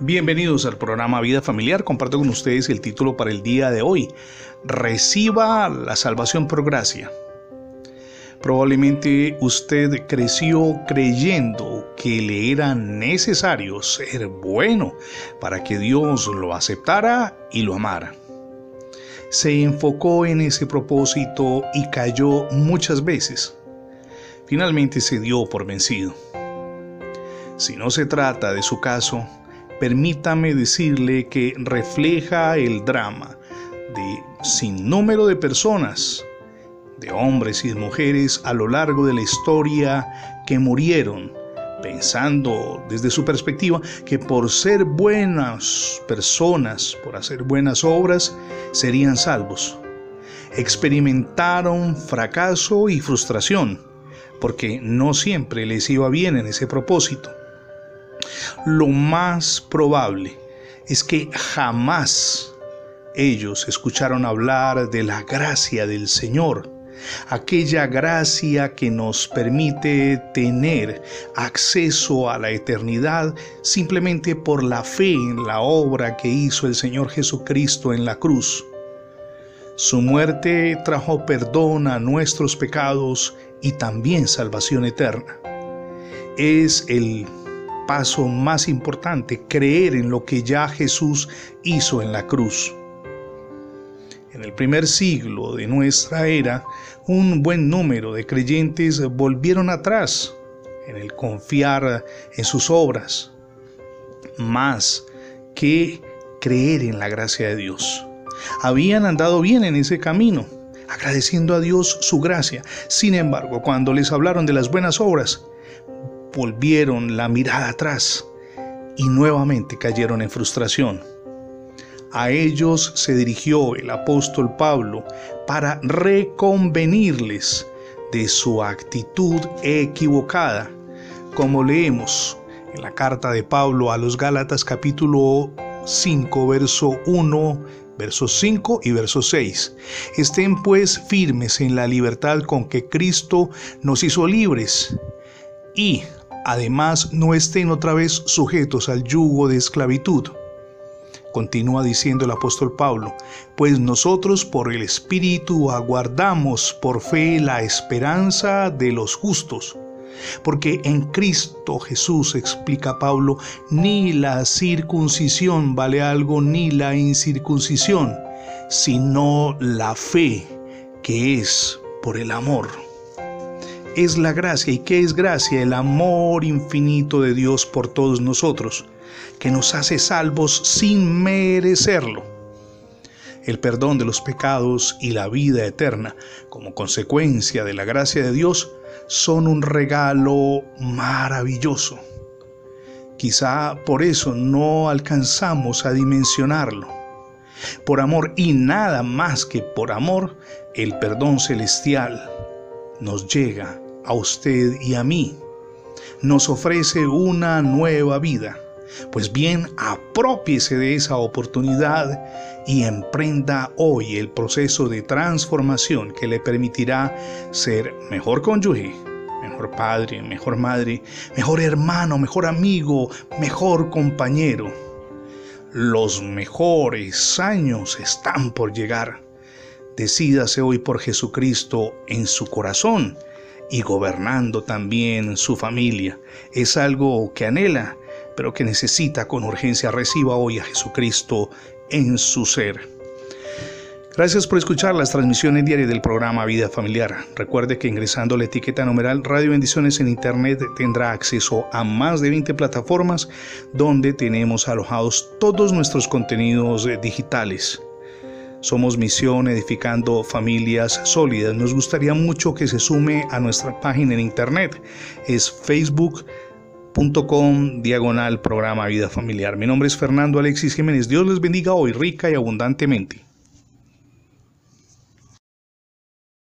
Bienvenidos al programa Vida Familiar. Comparto con ustedes el título para el día de hoy. Reciba la salvación por gracia. Probablemente usted creció creyendo que le era necesario ser bueno para que Dios lo aceptara y lo amara. Se enfocó en ese propósito y cayó muchas veces. Finalmente se dio por vencido. Si no se trata de su caso, permítame decirle que refleja el drama de sin número de personas de hombres y de mujeres a lo largo de la historia que murieron pensando desde su perspectiva que por ser buenas personas, por hacer buenas obras, serían salvos. Experimentaron fracaso y frustración, porque no siempre les iba bien en ese propósito. Lo más probable es que jamás ellos escucharon hablar de la gracia del Señor aquella gracia que nos permite tener acceso a la eternidad simplemente por la fe en la obra que hizo el Señor Jesucristo en la cruz. Su muerte trajo perdón a nuestros pecados y también salvación eterna. Es el paso más importante, creer en lo que ya Jesús hizo en la cruz. En el primer siglo de nuestra era, un buen número de creyentes volvieron atrás en el confiar en sus obras, más que creer en la gracia de Dios. Habían andado bien en ese camino, agradeciendo a Dios su gracia. Sin embargo, cuando les hablaron de las buenas obras, volvieron la mirada atrás y nuevamente cayeron en frustración. A ellos se dirigió el apóstol Pablo para reconvenirles de su actitud equivocada, como leemos en la carta de Pablo a los Gálatas capítulo 5, verso 1, versos 5 y verso 6. Estén pues firmes en la libertad con que Cristo nos hizo libres y además no estén otra vez sujetos al yugo de esclavitud. Continúa diciendo el apóstol Pablo, pues nosotros por el Espíritu aguardamos por fe la esperanza de los justos. Porque en Cristo Jesús, explica Pablo, ni la circuncisión vale algo, ni la incircuncisión, sino la fe que es por el amor. Es la gracia. ¿Y qué es gracia? El amor infinito de Dios por todos nosotros que nos hace salvos sin merecerlo. El perdón de los pecados y la vida eterna, como consecuencia de la gracia de Dios, son un regalo maravilloso. Quizá por eso no alcanzamos a dimensionarlo. Por amor y nada más que por amor, el perdón celestial nos llega a usted y a mí. Nos ofrece una nueva vida pues bien, apropiese de esa oportunidad y emprenda hoy el proceso de transformación que le permitirá ser mejor cónyuge, mejor padre, mejor madre, mejor hermano, mejor amigo, mejor compañero. Los mejores años están por llegar. Decídase hoy por Jesucristo en su corazón y gobernando también su familia. Es algo que anhela pero que necesita con urgencia reciba hoy a Jesucristo en su ser. Gracias por escuchar las transmisiones diarias del programa Vida Familiar. Recuerde que ingresando la etiqueta numeral Radio Bendiciones en Internet tendrá acceso a más de 20 plataformas donde tenemos alojados todos nuestros contenidos digitales. Somos Misión Edificando Familias Sólidas. Nos gustaría mucho que se sume a nuestra página en Internet. Es Facebook com diagonal programa Vida Familiar. Mi nombre es Fernando Alexis Jiménez. Dios les bendiga hoy rica y abundantemente.